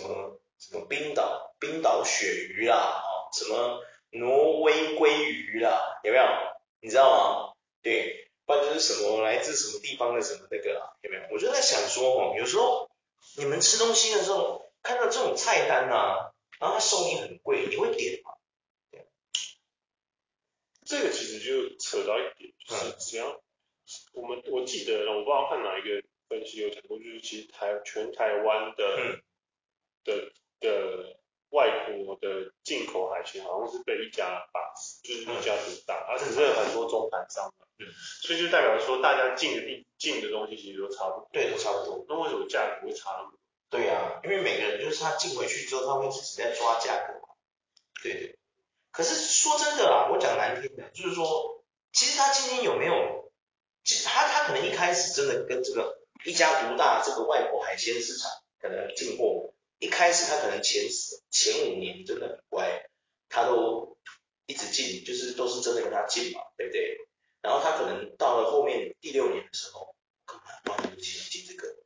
什么什么冰岛冰岛鳕鱼啦，哦，什么。挪威鲑鱼啦，有没有？你知道吗？对，或者是什么来自什么地方的什么那个啊，有没有？我就在想说哦，有时候你们吃东西的时候看到这种菜单啊，然后它收你很贵，你会点吗？这个其实就扯到一点，就是只要我们我记得我不知道看哪一个分析有讲过，就是其实台全台湾的、嗯、的的。外国的进口海鲜好像是被一家把持，就是一家独大，而且是很多中盘商的，嗯，所以就代表说大家进的地进的东西其实都差不多，对，都差不多。那为什么价格会差那么多？对呀、啊，因为每个人就是他进回去之后，他会自己在抓价格嘛。对对。可是说真的啊，我讲难听的，就是说，其实他今天有没有，他他可能一开始真的跟这个一家独大这个外国海鲜市场可能进货。一开始他可能前前五年真的很乖，他都一直进，就是都是真的跟他进嘛，对不对？然后他可能到了后面第六年的时候，干嘛花那么多钱进这个？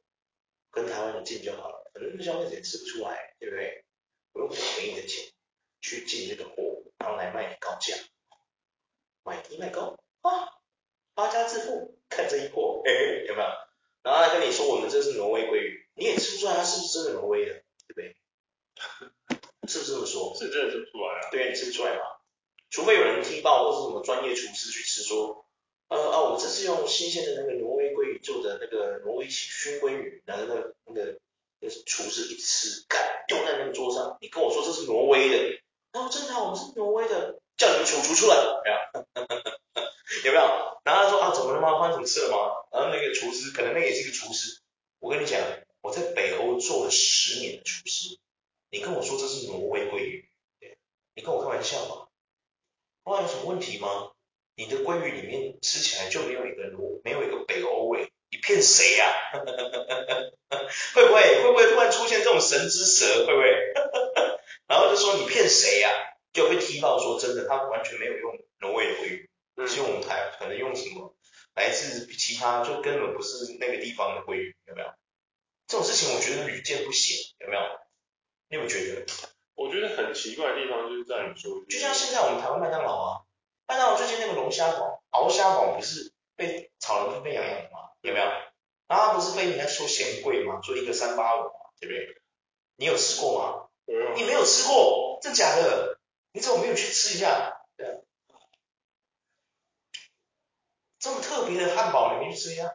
跟台湾人进就好了，反正消费者也吃不出来，对不对？我用便宜的钱去进这个货，然后来卖你高价，买低卖高啊，发家致富，看这一波，哎，有没有？然后他跟你说我们这是挪威鲑鱼，你也吃不出来它是不是真的挪威的？对，是不是这么说？是真的吃不出来啊。对，你吃不出来嘛？除非有人踢爆，或是什么专业厨师去吃，说，呃啊，我们这是用新鲜的那个挪威鲑鱼做的那个挪威熏鲑鱼，然后那个那个那个厨师一吃，干，丢在那个桌上，你跟我说这是挪威的，然后真的，我们是挪威的，叫你们主厨出来，有没有？有没有？然后他说啊，怎么了吗？发生什么事了吗？然后那个厨师，可能那个也是一个厨师，我跟你讲。我在北欧做了十年的厨师，你跟我说这是挪威鲑鱼，对，你跟我开玩笑吗？不然有什么问题吗？你的鲑鱼里面吃起来就没有一个挪，没有一个北欧味，你骗谁呀？会不会会不会突然出现这种神之舌？会不会？然后就说你骗谁呀？就被踢爆说真的，他完全没有用挪威的鲑鱼，其实我们台可能用什么来自其他，就根本不是那个地方的鲑鱼，有没有？这种事情我觉得屡见不鲜，有没有？你有没有觉得？我觉得很奇怪的地方就是在于说，就像现在我们台湾麦当劳啊，麦当劳最近那个龙虾堡、鳌虾堡不是被炒得沸沸扬扬的吗？有没有？然后它不是被人家说嫌贵吗？说一个三八五，对不对？你有吃过吗？嗯。你没有吃过，真假的？你怎么没有去吃一下？对啊。这么特别的汉堡，你没去吃一下？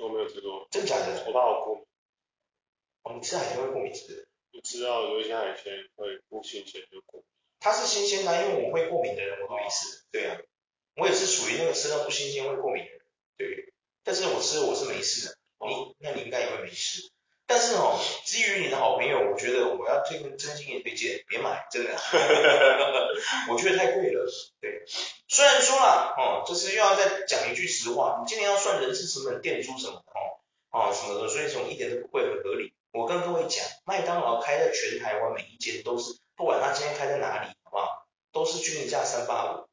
我没有吃过，真假的？我怕我过敏。哦，你吃海鲜会过敏是不知道有一些海鲜会不新鲜就过敏。它是新鲜的，因为我会过敏的人我都没事。对啊，我也是属于那个吃到不新鲜会过敏的人。对，但是我吃我是没事的。你那你应该也会没事。但是哦，基于你的好朋友，我觉得我要推真心也推荐，别买，真的。我觉得太贵了。对，虽然说啦，哦，就是又要再讲一句实话，你今年要算人事成本、店租什么的，哦，哦什么的，所以这种一点都不贵，很合理。我跟各位讲，麦当劳开在全台湾每一间都是，不管他今天开在哪里，好不好？都是均一价三八五。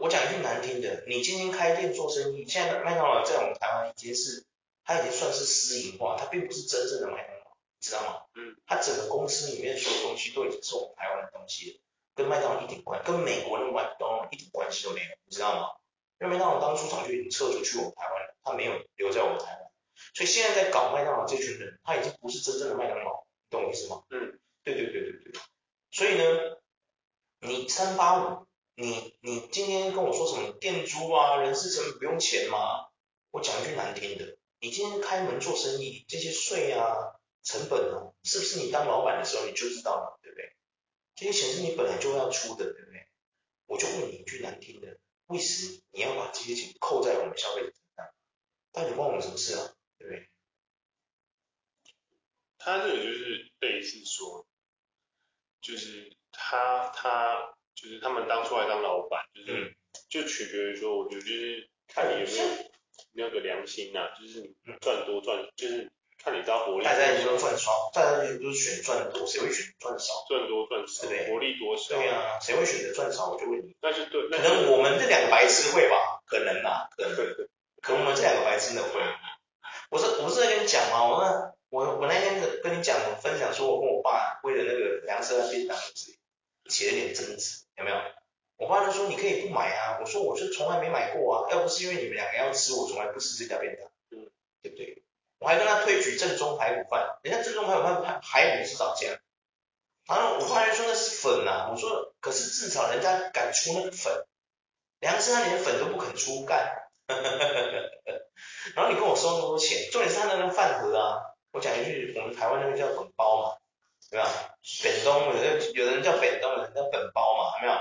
我讲一句难听的，你今天开店做生意，现在麦当劳在我们台湾已经是。它已经算是私营化，它并不是真正的麦当劳，你知道吗？嗯。它整个公司里面所有东西都已经是我们台湾的东西了，跟麦当劳一点关，跟美国的麦当劳一点关系都没有，你知道吗？因为麦当劳当初早就已经撤出去我们台湾了，它没有留在我们台湾，所以现在在搞麦当劳这群人，他已经不是真正的麦当劳，你懂我意思吗？嗯。对对对对对。所以呢，你三八五，你你今天跟我说什么店租啊、人事成本不用钱嘛？我讲一句难听的。你今天开门做生意，这些税啊、成本啊，是不是你当老板的时候你就知道了，对不对？这些钱是你本来就要出的，对不对？我就问你一句难听的，为什么你要把这些钱扣在我们消费者身上？到底关我们什么事啊？对？他这个就是类似说，就是他他就是他们当初来当老板，就是、嗯、就取决于说，我觉得就是看你有没有那个良心呐、啊，就是你赚多赚，就是。看你家活力，大家也都赚少，大家也都是选赚多，谁会选赚少？赚多赚少，对？活力多少？对啊，谁会选择赚少？我就问你。那就对，可能我们这两个白痴会吧？可能啊，可能，可能我们这两个白痴能会。我是我不是在跟你讲吗，我那我我那天跟你讲，我分享说我跟我爸为了那个粮食便当起了点争执，有没有？我爸就说你可以不买啊，我说我是从来没买过啊，要不是因为你们两个要吃，我从来不吃这家便当，嗯，对不对？我还跟他推举正宗排骨饭，人家正宗排骨饭排排骨是少加，然后我爸就说那是粉啊，我说可是至少人家敢出那个粉，梁生他连粉都不肯出干，然后你跟我收那么多钱，重点是他那个饭盒啊，我讲一句，我们台湾那个叫粉包嘛，对吧？本东有的有人叫本东，有人叫本包嘛，没有？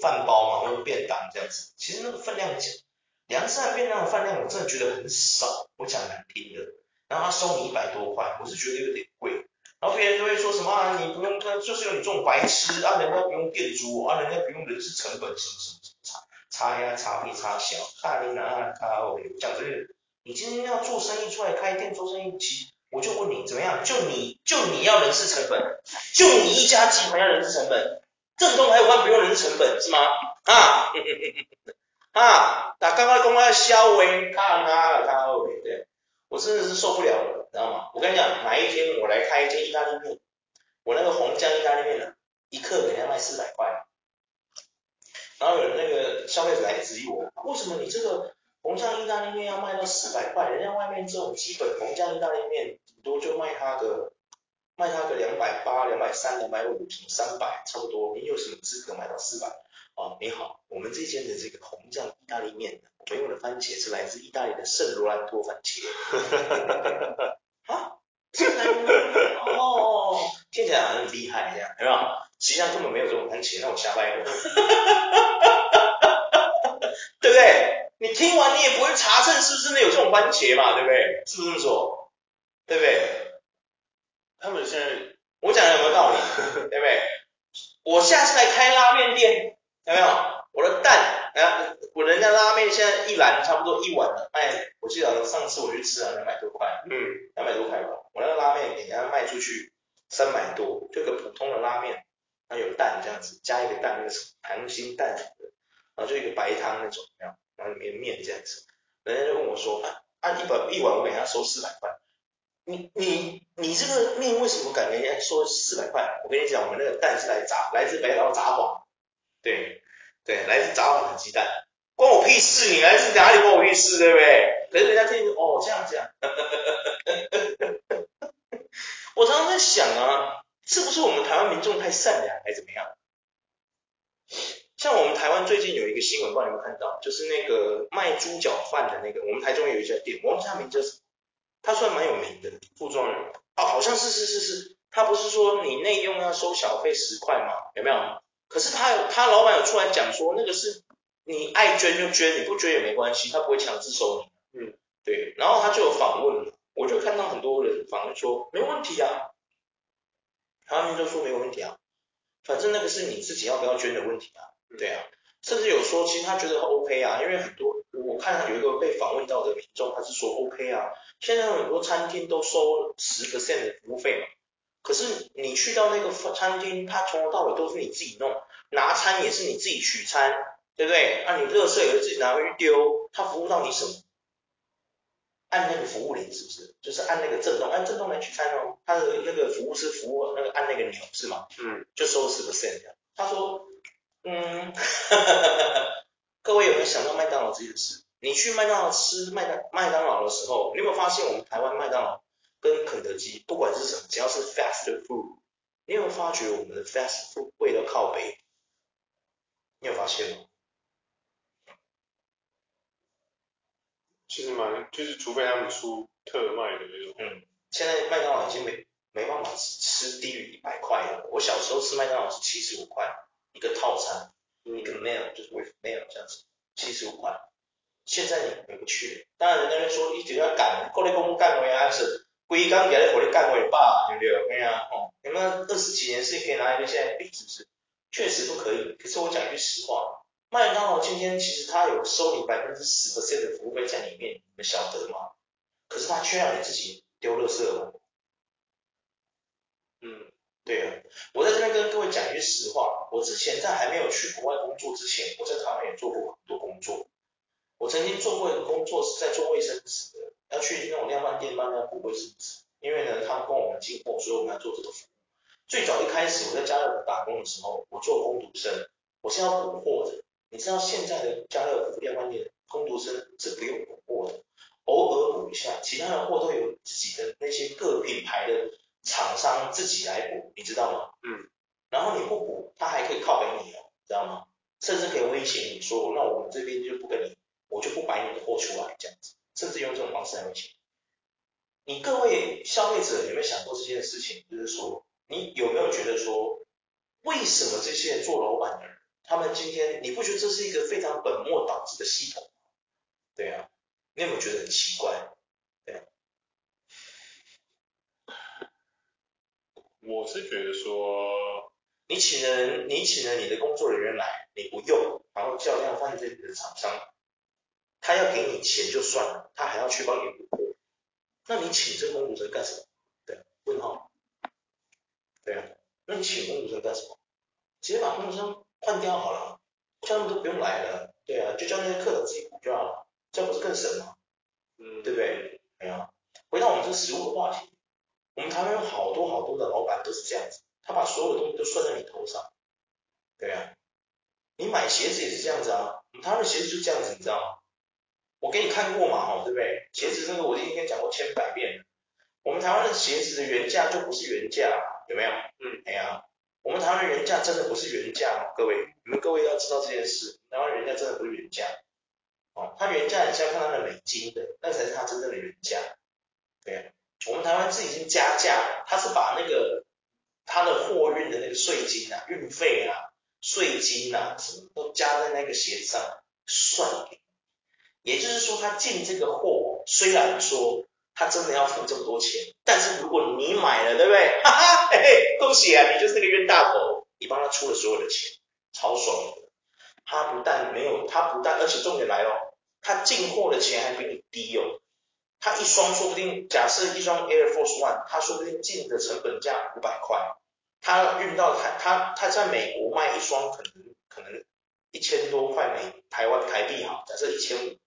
饭包嘛，或者便当这样子，其实那个分量讲，梁生的便当的饭量我真的觉得很少，我讲难听的。然后他收你一百多块，我是觉得有点贵。然后别人就会说什么啊，你不用，就是有你这种白痴啊，人家不用店租啊，人家不用人事成本什么什么什么差呀差比差小，大你哪卡我讲这个，你今天要做生意出来开店做生意，其实我就问你怎么样？就你就你要人事成本，就你一家集团要人事成本，正宗排骨饭不用人事成本是吗？啊 啊，打刚刚公开销毁，看啊看哦对。我真的是受不了了，知道吗？我跟你讲，哪一天我来开一间意大利面，我那个红酱意大利面呢，一克给人家卖四百块，然后有那个消费者来质疑我，为什么你这个红酱意大利面要卖到四百块？人家外面这种基本红酱意大利面顶多就卖它个卖它个两百八、两百三、两百五、三百，差不多，你有什么资格买到四百？哦，你好，我们这间的这个红酱意大利面，我们用的番茄是来自意大利的圣罗兰多番茄。啊？圣罗兰多？哦，听起来好像很厉害一样，有没有？实际上根本没有这种番茄，那我瞎掰的。对不对？你听完你也不会查证是不是真的有这种番茄嘛？对不对？是不是这么说？对不对？他们现在我讲的有没有道理？对不对？我下次来开拉面店。有没有？我的蛋，啊，我人家拉面现在一篮差不多一碗了卖，我记得上次我去吃啊，两百多块，嗯，两百多块吧。我那个拉面给人家卖出去三百多，就个普通的拉面，然后有蛋这样子，加一个蛋，那个溏心蛋什么的，然后就一个白汤那种，然后里面面这样子，人家就问我说，啊，一百一碗我给他收四百块，你你你这个面为什么敢给人家收四百块？我跟你讲，我们那个蛋是来炸，来自北方札幌。对，对，来自札幌的鸡蛋，关我屁事！你来自哪里关我屁事，对不对？可是人家听哦，这样讲，我常常在想啊，是不是我们台湾民众太善良，还是怎么样？像我们台湾最近有一个新闻，不知道你有没有看到，就是那个卖猪脚饭的那个，我们台中有一家店，我忘记他名字，他算蛮有名的，傅庄人，哦，好像是是是是，他不是说你内用要收小费十块吗？有没有？可是他有，他老板有出来讲说，那个是你爱捐就捐，你不捐也没关系，他不会强制收你。嗯，对。然后他就有访问，我就看到很多人访问说没问题啊，他们就说没有问题啊，反正那个是你自己要不要捐的问题啊。对啊，甚至有说其实他觉得 OK 啊，因为很多我看他有一个被访问到的民众，他是说 OK 啊，现在很多餐厅都收十 percent 的服务费嘛。可是你去到那个餐厅，他从头到尾都是你自己弄，拿餐也是你自己取餐，对不对？啊，你垃圾也是自己拿回去丢，他服务到你什么？按那个服务铃是不是？就是按那个震动，按震动来取餐哦。他的那个服务是服务那个按那个钮是吗？嗯，就收十个 cent。他说，嗯，各位有没有想到麦当劳这件事？你去麦当劳吃麦当麦当劳的时候，你有没有发现我们台湾麦当劳？跟肯德基不管是什么，只要是 fast food，你有没有发觉我们的 fast food 贵到靠北？你有发现吗？其实蛮，就是除非他们出特卖的那种。嗯，现在麦当劳已经没，没办法吃吃低于一百块了。我小时候吃麦当劳是七十五块一个套餐，一个 meal 就是 with meal 这样子，七十五块。现在你回不去了。当然人家说一直要赶，过来公干干为安是，归刚给来火力干为罢，对不对？对啊，哦，你们二十几年是可以拿一个现在比，是不是？确实不可以。可是我讲一句实话，麦当劳今天其实它有收你百分之十 percent 的服务费在里面，你们晓得吗？可是它却让你自己丢垃圾了。嗯，对啊，我在这边跟各位讲一句实话，我之前在还没有去国外工作之前，我在台湾也做过很多工作。我曾经做过一个工作是在做卫生纸的，要去那种量贩店帮人家补卫生纸，因为呢他们跟我们进货，所以我们要做这个服务。最早一开始我在家乐福打工的时候，我做工读生，我是要补货的。你知道现在的家乐福量贩店工读生是不用补货的，偶尔补一下，其他的货都有自己的那些各品牌的。厂商自己来补，你知道吗？嗯。然后你不补，他还可以靠给你哦，知道吗？甚至可以威胁你说，那我们这边就不跟你，我就不摆你的货出来这样子，甚至用这种方式来威胁你。你各位消费者有没有想过这件事情？就是说，你有没有觉得说，为什么这些做老板的人，他们今天你不觉得这是一个非常本末倒置的系统？对啊，你有没有觉得很奇怪？对我是觉得说，你请了人，你请了你的工作人员来，你不用，然后叫量贩店的厂商，他要给你钱就算了，他还要去帮你补货，那你请这个工读生干什么？对，问号。对啊，那你请工读生干什么？直接把工读生换掉好了，叫他们都不用来了，对啊，就叫那些客人自己补就好了，这样不是更省吗？嗯，对不对？哎呀，回到我们这个食物的话题。我们台湾有好多好多的老板都是这样子，他把所有的东西都算在你头上，对啊，你买鞋子也是这样子啊，我们台湾的鞋子就这样子，你知道吗？我给你看过嘛，哈，对不对？鞋子这个我今天讲过千百遍了，我们台湾的鞋子的原价就不是原价，有没有？嗯，哎呀，我们台湾原价真的不是原价哦，各位，你们各位要知道这件事，台湾原价真的不是原价，哦，它原价你现在看它的美金的，那才是它真正的原价，对啊。我们台湾是已经加价，他是把那个他的货运的那个税金啊、运费啊、税金啊什么都加在那个鞋子上算给。也就是说，他进这个货，虽然说他真的要付这么多钱，但是如果你买了，对不对？哈哈，嘿嘿，恭喜啊，你就是那个冤大头，你帮他出了所有的钱，超爽的。他不但没有，他不但，而且重点来了，他进货的钱还比你低哦。他一双说不定，假设一双 Air Force One，他说不定进的成本价五百块，他运到台，他他在美国卖一双可能可能一千多块美台湾台币好，假设一千五，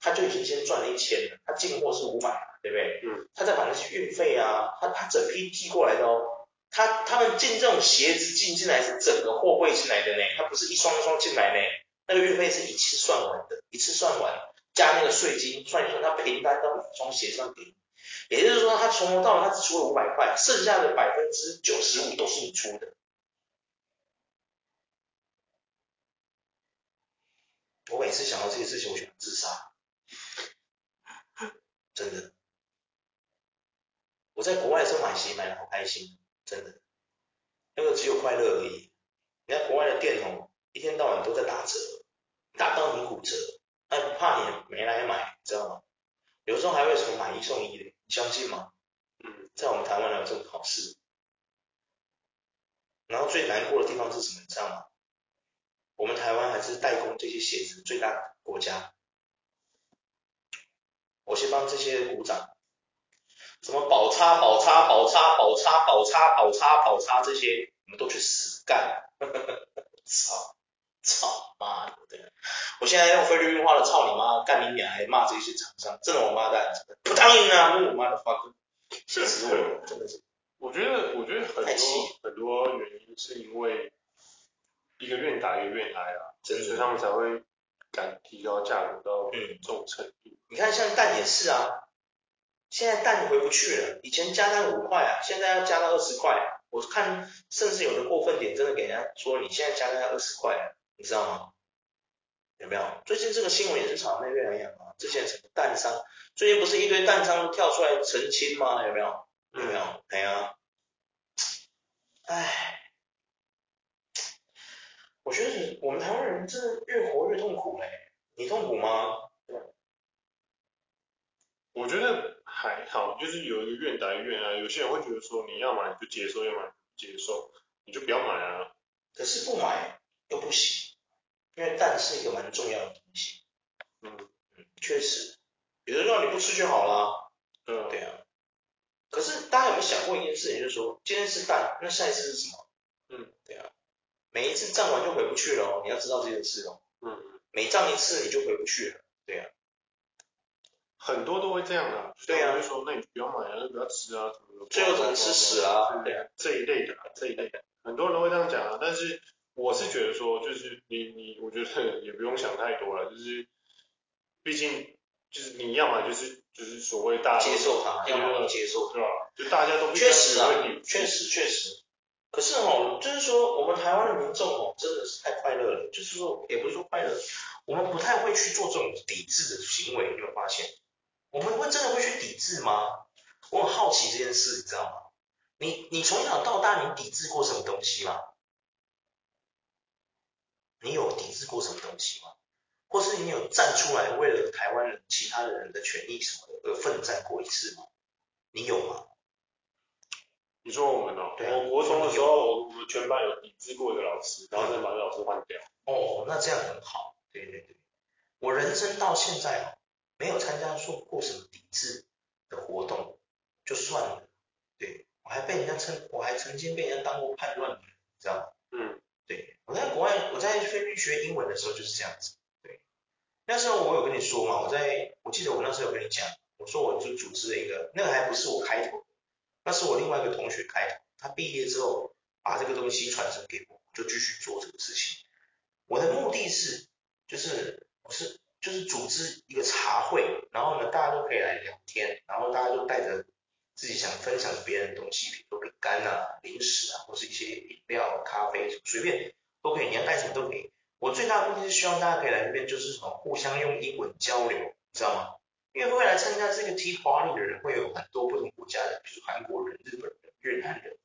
他就已经先赚了一千了，他进货是五百，对不对？嗯。他再把那些运费啊，他他整批寄过来的哦，他他们进这种鞋子进进来是整个货柜进来的呢，他不是一双一双进来呢，那个运费是一次算完的，一次算完。加那个税金算一算，他平摊到每双鞋上给你，也就是说他从头到尾他只出了五百块，剩下的百分之九十五都是你出的。我每次想到这个事情，我就想自杀，真的。我在国外的时候买鞋买的好开心，真的，那个只有快乐而已。你看国外的店哦，一天到晚都在打折，打到你骨折。他不怕你没来买，知道吗？有时候还会什么买一送一的，你相信吗？嗯，在我们台湾哪有这种好事？然后最难过的地方是什么？你知道吗？我们台湾还是代工这些鞋子最大的国家。我先帮这些鼓掌。什么宝叉、宝叉、宝叉、宝叉、宝叉、宝叉、宝叉这些，你们都去死干！操！操妈的！对。我现在用菲律宾话的“操你妈”干你娘，还骂这些厂商，真的我妈蛋，不答应啊！我妈的 fuck，气死我了，真的是。我觉得，我觉得很多很多原因是因为一个愿打一个愿挨啊，真的，所以他们才会敢提高价格到这种程度。嗯、你看，像蛋也是啊，现在蛋回不去了，以前加蛋五块啊，现在要加到二十块。我看甚至有的过分点，真的给人家说你现在加蛋要二十块，你知道吗？有没有？最近这个新闻也是炒得沸沸扬扬啊！之前什么蛋商，最近不是一堆蛋商跳出来澄清吗？有没有？有没有？哎呀，哎，我觉得我们台湾人真的越活越痛苦嘞，你痛苦吗？我觉得还好，就是有一个愿打愿挨，有些人会觉得说，你要买你就接受，要买就接受，你就不要买啊。可是不买又不行，因为蛋是一个蛮重要的东西。嗯嗯，确实，有的肉你不吃就好了。嗯，对啊。可是大家有没有想过一件事情，就是说今天是蛋，那下一次是什么？嗯，对啊。每一次涨完就回不去了哦，你要知道这件事哦。嗯，每涨一次你就回不去了。对啊。很多都会这样的，对啊，就说那你不要买啊，那不要吃啊，什么的，最后只能吃屎啊，对啊，这一类的，这一类的，很多人都会这样讲啊，但是我是觉得说，就是你你，我觉得也不用想太多了，就是毕竟就是你要么就是就是所谓大家接受它，要么接受，对吧？就大家都确实啊，确实确实，可是哦，就是说我们台湾的民众哦，真的是太快乐了，就是说也不是说快乐，我们不太会去做这种抵制的行为，你有没有发现？我们会真的会去抵制吗？我很好奇这件事，你知道吗？你你从小到大，你抵制过什么东西吗？你有抵制过什么东西吗？或是你有站出来为了台湾人、其他的人的权益什么的而奋战过一次吗？你有吗？你说我们哦，对啊，我国中的时候，我们全班有抵制过一个老师，然后再把那个老师换掉。哦，那这样很好。对对对，我人生到现在哦。没有参加过过什么抵制的活动，就算了。对，我还被人家称，我还曾经被人家当过叛乱的人，你知道吗？嗯，对，我在国外，我在菲律宾学英文的时候就是这样子。对，那时候我有跟你说嘛，我在，我记得我那时候有跟你讲，我说我就组织了一个，那个还不是我开头，那是我另外一个同学开头，他毕业之后把这个东西传承给我，就继续做这个事情。我的目的是，就是我是。就是组织一个茶会，然后呢，大家都可以来聊天，然后大家都带着自己想分享别人的东西，比如说饼干啊、零食啊，或是一些饮料、咖啡，随便都可以，你要带什么都可以。我最大的目的是希望大家可以来这边，就是什么互相用英文交流，你知道吗？因为会来参加这个 Tea Party 的人会有很多不同国家的，比如韩国人、日本人、越南人，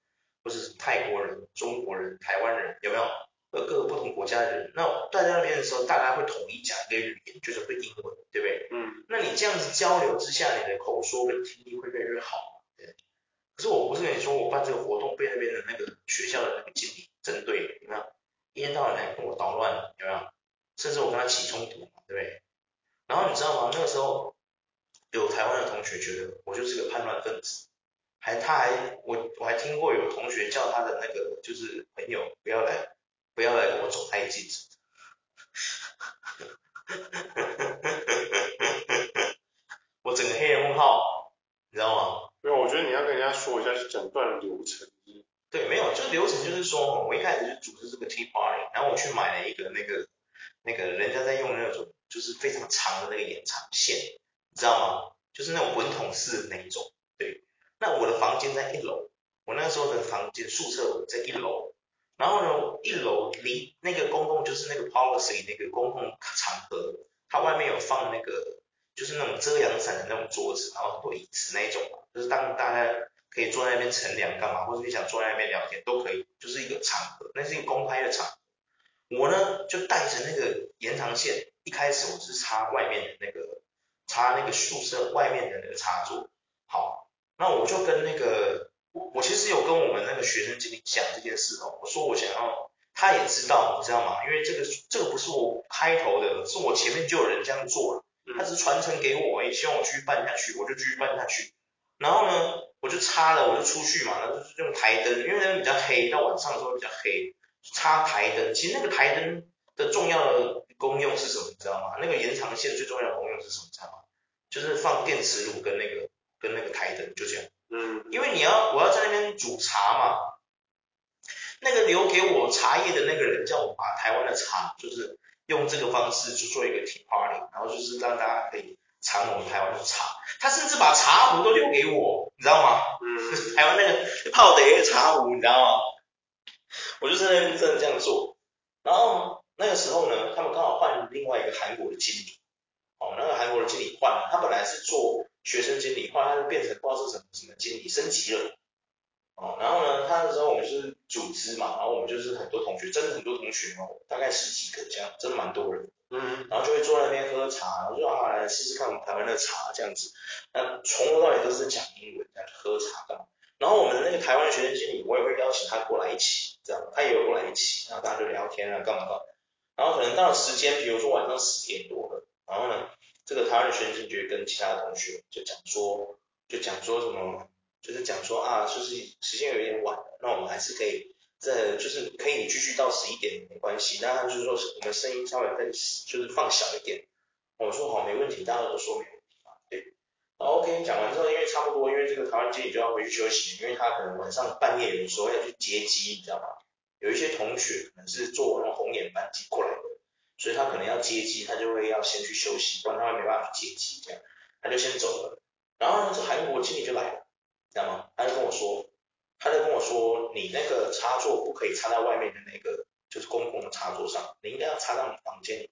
或者是泰国人、中国人、台湾人，有没有？各个不同国家的人，那在那边的时候，大家会统一讲一个语言，就是会英文，对不对？嗯。那你这样子交流之下，你的口说跟听力会越来越好。对。可是我不是跟你说，我办这个活动被那边的那个学校的那个经理针对，有没有？一天到晚来跟我捣乱，有没有？甚至我跟他起冲突，对不对？然后你知道吗？那个时候有台湾的同学觉得我就是个叛乱分子，还他还我我还听过有同学叫他的那个就是朋友不要来。不要来跟我走太近。我整个黑人问号，你知道吗？没有，我觉得你要跟人家说一下整段流程。对，没有，就流程就是说，我一开始就组织这个 tea party，然后我去买了一个那个那个人家在用的那种就是非常长的那个延长线，你知道吗？就是那种滚筒式的那一种。对，那我的房间在一楼，我那时候的房间宿舍在一楼。然后呢，一楼离那个公共就是那个 policy 那个公共场合，它外面有放那个就是那种遮阳伞的那种桌子，然后很多椅子那一种，就是当大家可以坐在那边乘凉干嘛，或者你想坐在那边聊天都可以，就是一个场合，那是一个公开的场合。我呢就带着那个延长线，一开始我是插外面的那个插那个宿舍外面的那个插座，好，那我就跟那个。我我其实有跟我们那个学生经理讲这件事哦，我说我想要，他也知道，你知道吗？因为这个这个不是我开头的，是我前面就有人这样做了，他只是传承给我，也希望我继续办下去，我就继续办下去。然后呢，我就插了，我就出去嘛，然后就是用台灯，因为那边比较黑，到晚上的时候比较黑，插台灯。其实那个台灯的重要的功用是什么？你知道吗？那个延长线最重要的功用是什么？你知道吗？就是放电磁炉跟那个跟那个台灯，就这样。嗯，因为你要我要在那边煮茶嘛，那个留给我茶叶的那个人叫我把台湾的茶，就是用这个方式去做一个 tea party，然后就是让大家可以尝我们台湾的茶。他甚至把茶壶都留给我，你知道吗？嗯，台湾那个泡的茶壶，你知道吗？我就在那边真的这样做。然后那个时候呢，他们刚好换另外一个韩国的经理，哦，那个韩国的经理换了，他本来是做。学生经理，后来他就变成不知道是什么什么经理，升级了。哦，然后呢，他那时候我们是组织嘛，然后我们就是很多同学，真的很多同学哦，大概十几个这样，真的蛮多人。嗯，然后就会坐在那边喝茶，然后就说啊，来试试看我们台湾的茶这样子。那从头到尾都是讲英文，这样喝茶干嘛。然后我们的那个台湾的学生经理，我也会邀请他过来一起，这样，他也有过来一起，然后大家就聊天啊，干嘛干嘛。然后可能到了时间，比如说晚上十点多了，然后呢，这个台湾的学生经理就会跟其他的同学就讲说，就讲说什么，就是讲说啊，就是时间有点晚了，那我们还是可以。这就是可以继续到十一点没关系，那他就是说我们声音稍微更就是放小一点。我说好没问题，大家都说没问题嘛，对。好，OK，讲完之后，因为差不多，因为这个台湾经理就要回去休息，因为他可能晚上半夜有时候要去接机，你知道吗？有一些同学可能是坐那种红眼班机过来的，所以他可能要接机，他就会要先去休息，不然他会没办法去接机，这样他就先走了。然后呢，这韩国经理就来了，知道吗？他就跟我说。他就跟我说，你那个插座不可以插在外面的那个，就是公共的插座上，你应该要插到你房间里面。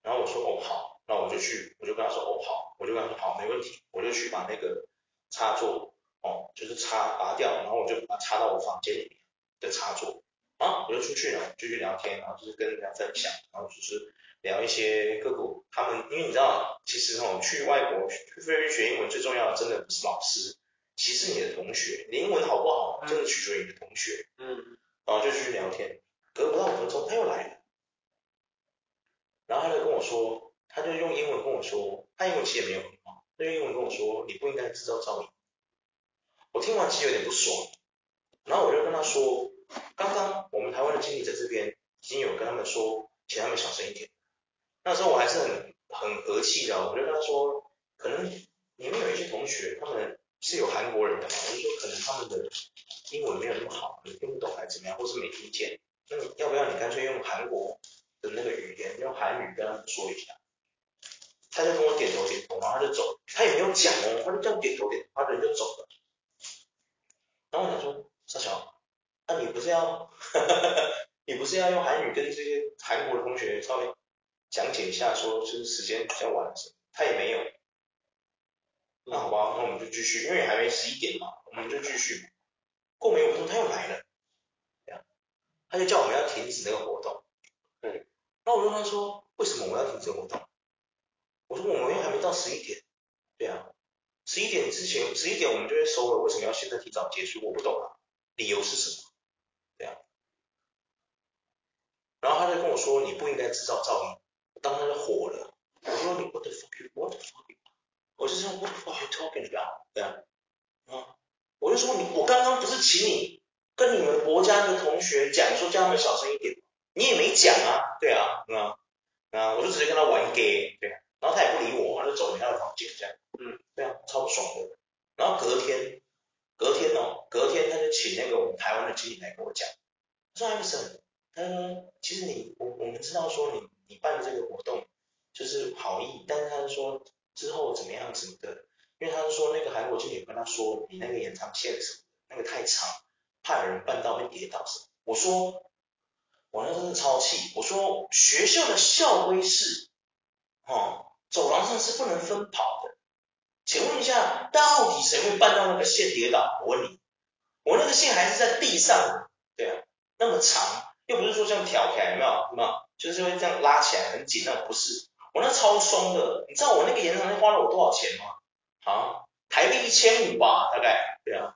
然后我说，哦好，那我就去，我就跟他说，哦好，我就跟他说，好，没问题，我就去把那个插座，哦，就是插拔掉，然后我就把它插到我房间里面的插座。啊，我就出去了，继续聊天，然后就是跟人家分享，然后就是聊一些各国他们，因为你知道，其实哦，去外国去菲律宾学英文最重要的，真的不是老师。其实你的同学，你英文好不好，真的取决于你的同学。嗯，然后就继续聊天，隔不到五分钟他又来了，然后他就跟我说，他就用英文跟我说，他英文其实也没有很好，他用英文跟我说，你不应该制造噪音。我听完其实有点不爽，然后我就跟他说，刚刚我们台湾的经理在这边已经有跟他们说，请他们小声一点。那时候我还是很很和气的，我就跟他说，可能你们有一些同学他们。是有韩国人的嘛？我就说可能他们的英文没有那么好，你听不懂还是怎么样，或是没听见？那你要不要你干脆用韩国的那个语言，用韩语跟他们说一下？他就跟我点头点头，然后他就走，他也没有讲哦，他就这样点头点头，他人就走了。然后我想说，小乔，那、你不是要，你不是要用韩语跟这些韩国的同学稍微讲解一下，说就是时间比较晚什么？他也没有。那好吧，那我们就继续，因为还没十一点嘛，我们就继续。过没五分钟他又来了，这样，他就叫我们要停止那个活动。嗯。那我就跟他说，为什么我要停止活动？我说我们又还没到十一点。对啊，十一点之前，十一点我们就会收了，为什么要现在提早结束？我不懂啊，理由是什么？对啊。然后他就跟我说，你不应该制造噪音。我当时就火了，我说你 what the fuck you what the fuck you 我就说 What are you talking about？对啊，啊，我就说你，我刚刚不是请你跟你们国家的同学讲说叫他们小声一点，你也没讲啊，对啊，啊，啊，我就直接跟他玩 gay，对啊，然后他也不理我，他就走回他的房间这样，嗯，对啊，超不爽的。然后隔天，隔天哦，隔天他就请那个我们台湾的经理来跟我讲，他说艾米森，他说其实你我我们知道说你你办这个活动就是好意，但是他说。之后怎么样什么的，因为他是说那个韩国经理跟他说，你那个延长线什么的那个太长，怕有人绊到会跌倒什么。我说我那真的超气，我说学校的校规是，哦，走廊上是不能分跑的。请问一下，到底谁会绊到那个线跌倒？我问你，我那个线还是在地上，对啊，那么长，又不是说这样挑起来，有没有？有没有？就是会这样拉起来很紧，那不是。我那超松的，你知道我那个延长线花了我多少钱吗？啊，台币一千五吧，大概，对啊，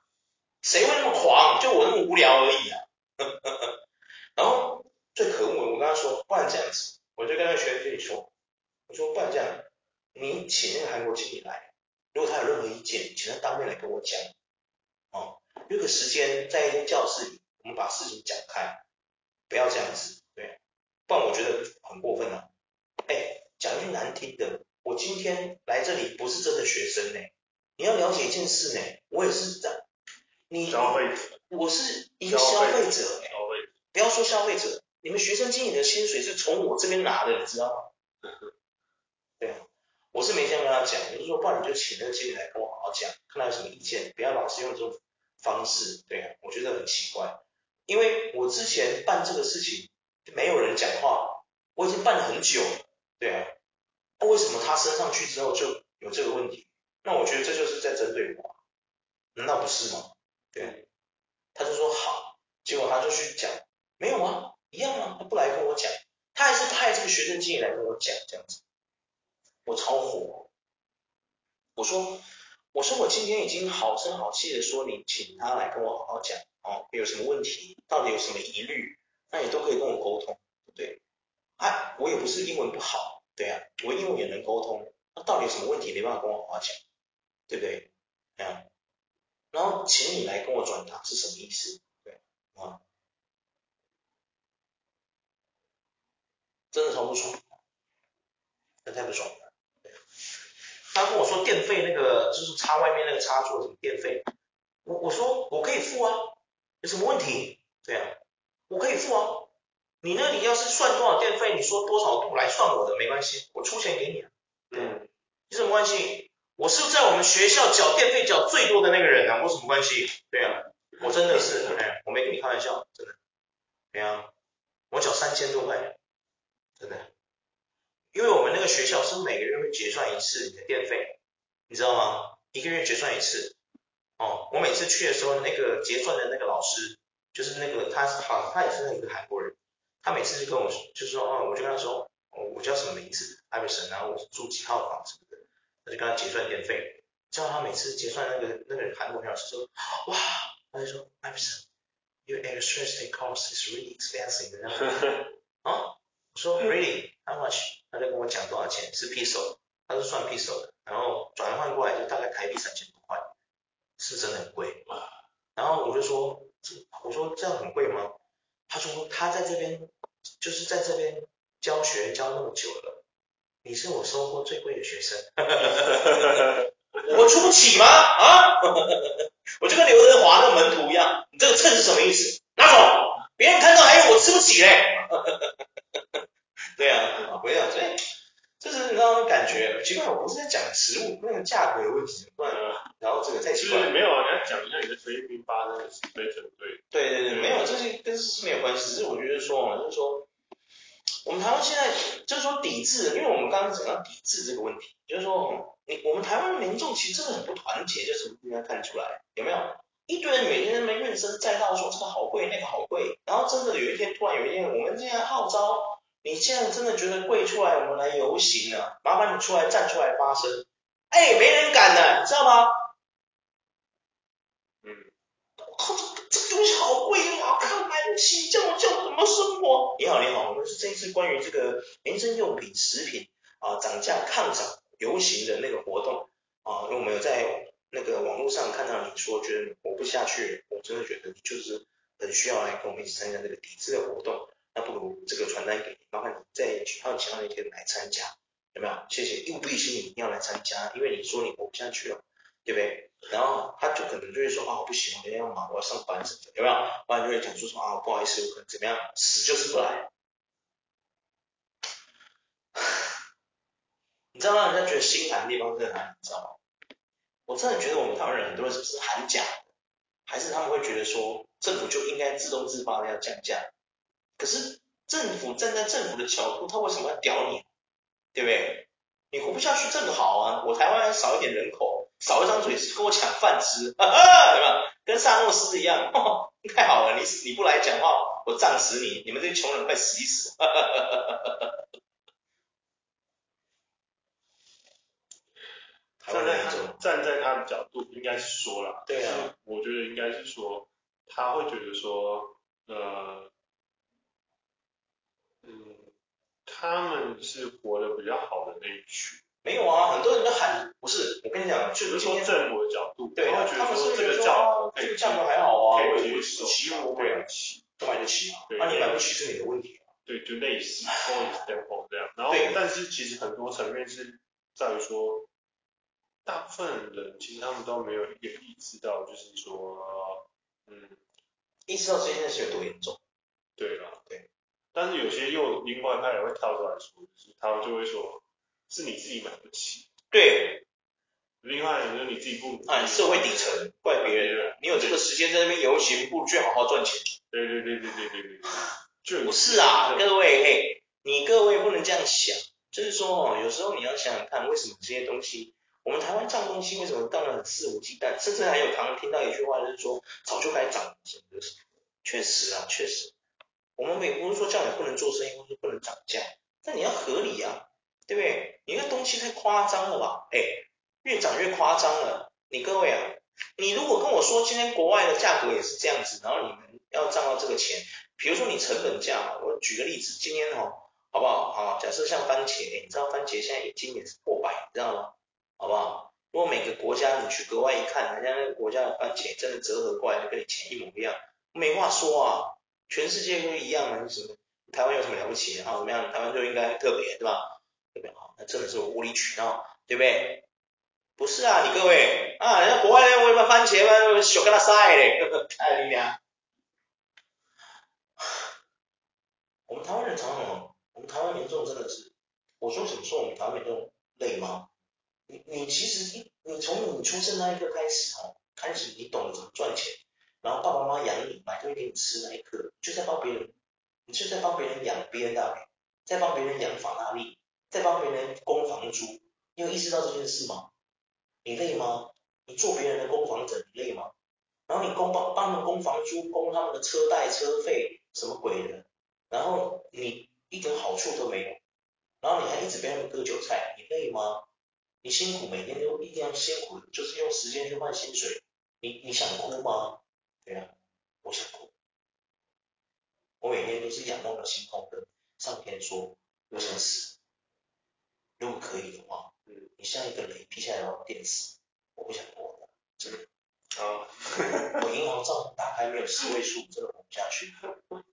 谁会那么狂？就我那么无聊而已啊。呵呵呵，然后最可恶的，我跟他说，不然这样子，我就跟那个学生经理说，我说不然这样，你请那个韩国经理来，如果他有任何意见，请他当面来跟我讲。哦，约个时间在一间教室里，我们把事情讲开，不要这样子，对，不然我觉得很过分啊。哎。讲句难听的，我今天来这里不是真的学生呢。你要了解一件事呢，我也是在你消费者，我是一个消费者，消费者，不要说消费者，你们学生经理的薪水是从我这边拿的，你知道吗？对啊，我是没这样跟他讲，就是说，不然你就请那个经理来跟我好好讲，看他有什么意见，不要老是用这种方式，对啊，我觉得很奇怪，因为我之前办这个事情没有人讲话，我已经办了很久了。对啊，那为什么他升上去之后就有这个问题？那我觉得这就是在针对我，难道不是吗？对，他就说好，结果他就去讲，没有啊，一样啊，他不来跟我讲，他还是派这个学生经理来跟我讲这样子，我超火，我说我说我今天已经好声好气的说你请他来跟我好好讲哦，有什么问题，到底有什么疑虑，那你都可以跟我沟通，对不对？啊，我也不是英文不好，对啊，我英文也能沟通，那到底有什么问题没办法跟我好好讲，对不对？啊。然后请你来跟我转达是什么意思？对啊，真的超不爽，真太不爽了。他跟我说电费那个就是插外面那个插座什么电费，我我说我可以付啊，有什么问题？对啊，我可以付啊。你那里要是算多少电费，你说多少度来算我的没关系，我出钱给你。啊嗯，有什么关系？我是在我们学校缴电费缴最多的那个人啊，我什么关系？对啊，我真的是，哎，我没跟你开玩笑，真的，对啊，我缴三千多块，真的，因为我们那个学校是每个月会结算一次你的电费，你知道吗？一个月结算一次，哦，我每次去的时候，那个结算的那个老师，就是那个他是好，他也是那个韩国人，他每次就跟我就是说，哦，我就跟他说，哦，我叫什么名字，艾瑞森，然后我住几号房什么的。他就跟他结算电费，叫他每次结算那个那个韩国老师说，哇，他就说，Iverson，your electricity cost is really expensive，然后，啊，我说 really，how much？他就跟我讲多少钱，是 peso，他是算 peso 的，然后转换过来就大概台币三千多块，是真的很贵。然后我就说，我说这样很贵吗？他说他在这边就是在这边教学教那么久了。你是我收过最贵的学生，我出不起吗？啊，我就跟刘德华那门徒一样，你这个秤是什么意思？拿走，别人看到还以为我吃不起嘞。对啊，不要，所以这是你知道感觉，奇怪，我不是在讲食物那个价格的问题，不然然后这个太奇怪了。没有啊，你要讲一下你的菲律宾发生的事，对对对对对，没有，这些跟是没有关系，只是我觉得说嘛，就是说。我们台湾现在就是说抵制，因为我们刚刚讲到抵制这个问题，就是说你我们台湾的民众其实真的很不团结，就是应该看出来有没有？一堆人每天在那边怨声载道，说这个好贵，那个好贵，然后真的有一天突然有一天，我们现在号召，你现在真的觉得贵出来，我们来游行啊，麻烦你出来站出来发声，哎，没人敢的，你知道吗？嗯，我靠这这个东西好贵啊，看买不起，叫我叫我怎么生活？你好，你好，我们是这一次关于这个民生用品、食品啊涨价抗涨游行的那个活动啊，因为我们有在那个网络上看到你说觉得活不下去，我真的觉得就是很需要来跟我们一起参加这个抵制的活动，那不如这个传单给你，麻烦你在几号几号那天来参加，有没有？谢谢，又必须你一定要来参加，因为你说你活不下去了，对不对？然后他就可能就会说啊，我不行，我今天要忙，我要上班什么的，有没有？不然就会讲说什么啊，不好意思，我可能怎么样，死就是不来。你知道让人家觉得心寒的地方在哪里？你知道吗？我真的觉得我们台湾人很多人是不是喊假，还是他们会觉得说政府就应该自动自发的要降价？可是政府站在政府的角度，他为什么要屌你？对不对？你活不下去正好啊，我台湾还少一点人口。少一张嘴跟我抢饭吃，对吧？跟萨诺斯一样，哦，太好了，你你不来讲话，我战死你，你们这些穷人快死一死，站在他的角度，应该是说了，对啊，我觉得应该是说，他会觉得说，呃，嗯，他们是活得比较好的那一群。没有啊，很多人都喊，不是，我跟你讲，就是从政府的角度，对啊，他们是觉得说这个价格还好啊，我也不起，我买得起，都买得起，那你买不起是你的问题。对，就类似，for example 这样，然后，但是其实很多层面是在于说，大部分人其实他们都没有一个意识到，就是说，嗯，意识到这件事有多严重。对了，对，但是有些又另外派人会跳出来说，就是他们就会说。是你自己买不起，对。另外，就是你自己不，哎，社会底层怪别人，你有这个时间在那边游行，不如去好好赚钱。对对对对对对对。就不是啊，各位嘿，你各位不能这样想，就是说哦，有时候你要想想看，为什么这些东西我们台湾涨东西为什么当然很肆无忌惮，甚至还有常常听到一句话就是说早就该涨，确实啊，确实，我们也不是说叫你不能做生意，或是不能涨价，但你要合理啊，对不对？你那东西太夸张了吧？哎，越涨越夸张了，你各位啊，你如果跟我说今天国外的价格也是这样子，然后你们要赚到这个钱，比如说你成本价，我举个例子，今天哦，好不好？好，假设像番茄，哎，你知道番茄现在一斤也是破百，你知道吗？好不好？如果每个国家你去国外一看，人家那个国家的番茄真的折合过来，跟你钱一模一样，没话说啊，全世界都一样啊，什么？台湾有什么了不起啊？怎么样？台湾就应该特别，对吧？特别？好，那真的是我无理取闹，对不对？不是啊，你各位啊，人家国外人为什么番茄嘛，小跟他晒嘞，看你俩。我们台湾人常常，我们台湾民众真的是，我说怎么说我们台湾民众累吗？你你其实你你从你出生那一刻开始哦，开始你懂得怎么赚钱，然后爸爸妈妈养你买东西给你吃那一刻，就在帮别人，你就在帮别人养 BMW，在帮别人养法拉利，在帮别人供房租，你有意识到这件事吗？你累吗？你做别人的供房者，你累吗？然后你供帮帮他们供房租，供他们的车贷车费，什么鬼的？然后你一点好处都没有，然后你还一直被他们割韭菜，你累吗？你辛苦，每天都一定要辛苦，就是用时间去换薪水。你你想哭吗？对啊，我想哭。我每天都是仰望着星空，跟上天说，我想死。如果可以的话，你像一个雷劈下来把我电死，我不想活了，真的。啊，我银行账户打开没有十位数，真的活不下去，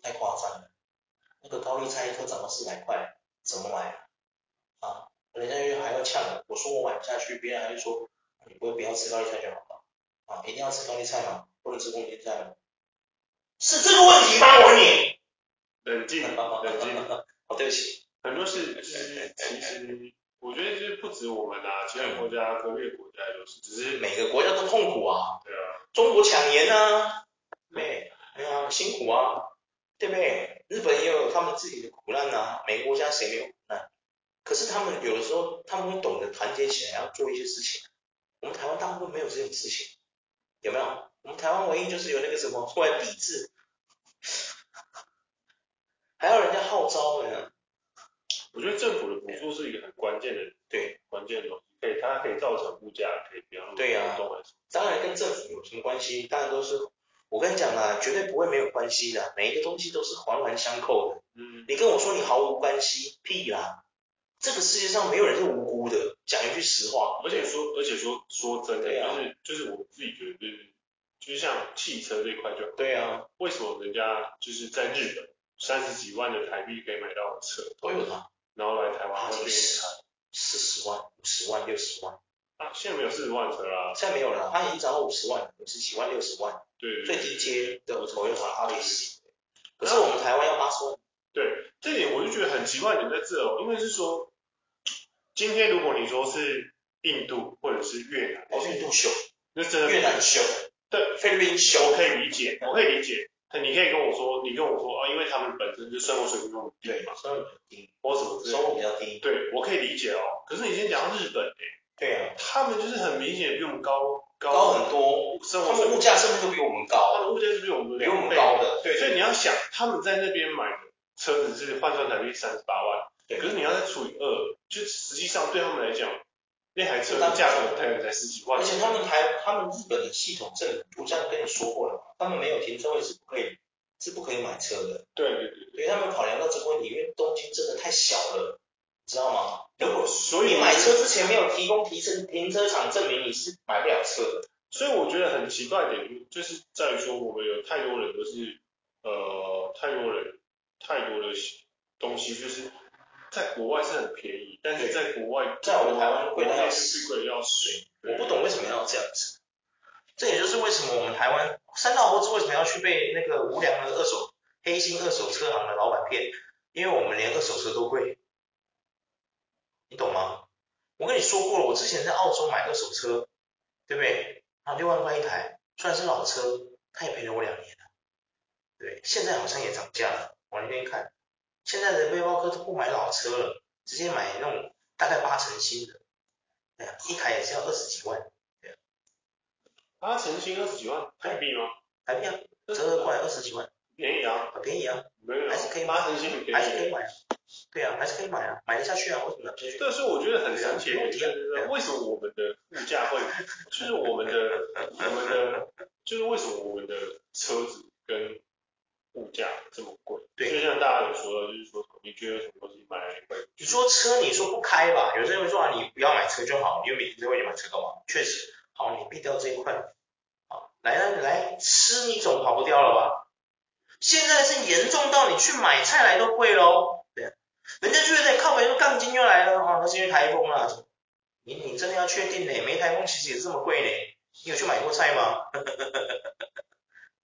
太夸张了。那个高丽菜一颗涨到四百块，怎么买啊？啊？人家又还要呛我说我买不下去，别人还是说你不会不要吃高丽菜就好了啊，一定要吃高丽菜吗？不能吃空心菜吗？是这个问题吗？我问你。冷静，冷静。好，对不起。很多事就是其实我觉得就是不止我们啊，其他国家、隔壁国家都是，只是每个国家都痛苦啊。对啊。中国抢盐啊，对，哎呀辛苦啊，对不对？日本也有他们自己的苦难啊，每个国家谁没有苦难？可是他们有的时候，他们会懂得团结起来，要做一些事情。我们台湾大部分没有这种事情，有没有？我们台湾唯一就是有那个什么出来抵制，还要人家号召呢。我觉得政府的补助是一个很关键的，对，关键的东西，对，它可以造成物价可以比较对呀、啊。当然跟政府有什么关系？当然都是，我跟你讲啦，绝对不会没有关系的，每一个东西都是环环相扣的。嗯。你跟我说你毫无关系，屁啦！这个世界上没有人是无辜的，讲一句实话。而且说，而且说说真的，啊、就是就是我自己觉得，就是就是像汽车这一块就对啊。为什么人家就是在日本三十几万的台币可以买到车都有它，然后来台湾会变四十万、五十万、六十万。啊？现在没有四十万车啦，现在没有了，它已经涨到五十万、五十几万、六十万。对，对，最低阶的 Toyota Altis，可是我们台湾要八十万。对，这点我就觉得很奇怪点在这哦，因为是说，今天如果你说是印度或者是越南，哦，印度秀，那真的越南秀，对，菲律宾秀，我可以理解，我可以理解，你可以跟我说，你跟我说啊，因为他们本身就生活水平都低嘛，生活比较低，或什么之类的，收入比较低，对，我可以理解哦。可是你先讲到日本诶，对啊，他们就是很明显比我们高高很多，生活他们物价甚至都比我们高，他们物价是比我们比我们高的，对，所以你要想他们在那边买的。车子是换算台币三十八万，对，可是你要再除以二，就实际上对他们来讲，那台车的价格大概才十几万。而且他们台，他们日本的系统政府，我这样跟你说过了嘛，他们没有停车位是不可以，是不可以买车的。对对对，所以他们考量到这个问题，因为东京真的太小了，你知道吗？如果所以你买车之前没有提供提车停车场证明，你是买不了车的。所以我觉得很奇怪的点，就是在于说我们有太多人都是，呃，太多人。太多的东西就是在国外是很便宜，但是在国外，在我们台湾贵的要死，贵的要死。我不懂为什么要这样子，这也就是为什么我们台湾三道猴子为什么要去被那个无良的二手黑心二手车行的老板骗，因为我们连二手车都贵，你懂吗？我跟你说过了，我之前在澳洲买二手车，对不对？啊，六万块一台，虽然是老车，他也陪了我两年了，对，现在好像也涨价了。往那边看，现在的背包客都不买老车了，直接买那种大概八成新的。一台也是要二十几万，对啊。八成新二十几万台币吗？台币啊，折合过来二十几万。便宜啊，很便宜啊，没有，还是可以买，八成新很便宜，还是可以买。对啊，还是可以买啊，买得下去啊，为什么买不下去？对，所以我觉得很神奇，就是为什么我们的物价会，就是我们的我们的，就是为什么我们的车子跟物价这么贵？对，就像大家有说的，就是说你觉得什么东西买来贵？你说车，你说不开吧？有些人会说啊，你不要买车就好，你又每天都会买车干嘛？确实，好，你避掉这一块，好，来来来，吃你总跑不掉了吧？现在是严重到你去买菜来都贵喽，对啊，人家就在靠北说杠精又来了啊，那是因为台风啊，你你真的要确定呢？没台风其实也是这么贵呢，你有去买过菜吗？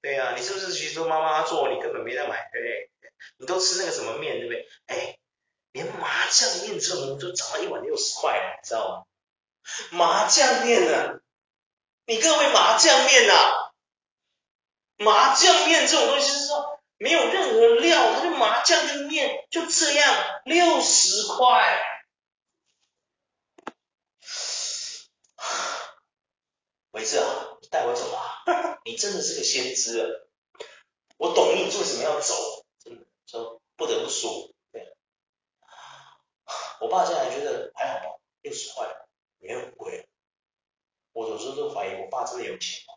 对啊，你是不是其实妈妈做，你根本没在买，对不对？你都吃那个什么面，对不对？哎，连麻酱面这种都涨了一碗六十块，你知道吗？麻酱面啊，你各位麻酱面啊！麻酱面这种东西是说没有任何料，它就麻酱跟面就这样六十块。维志啊，带我走啊，你真的是个先知啊！我懂你为什么要走，真的说不得不说，对。我爸现在觉得还好吧，六十块没有很贵。我有时候都怀疑我爸真的有钱吗？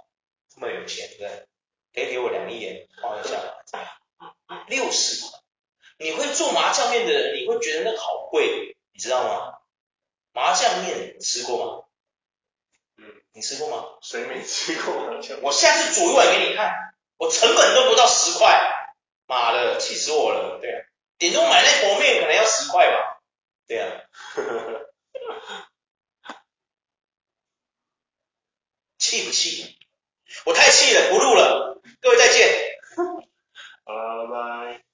这么有钱，对不对？可以给我两亿放一下，六十块。你会做麻酱面的人，你会觉得那好贵，你知道吗？麻酱面吃过吗？你吃过吗？谁没吃过？我下次煮一碗给你看，我成本都不到十块，妈的，气死我了。对啊，顶多买那薄面可能要十块吧。对啊。气不气？我太气了，不录了，各位再见。好了，拜拜。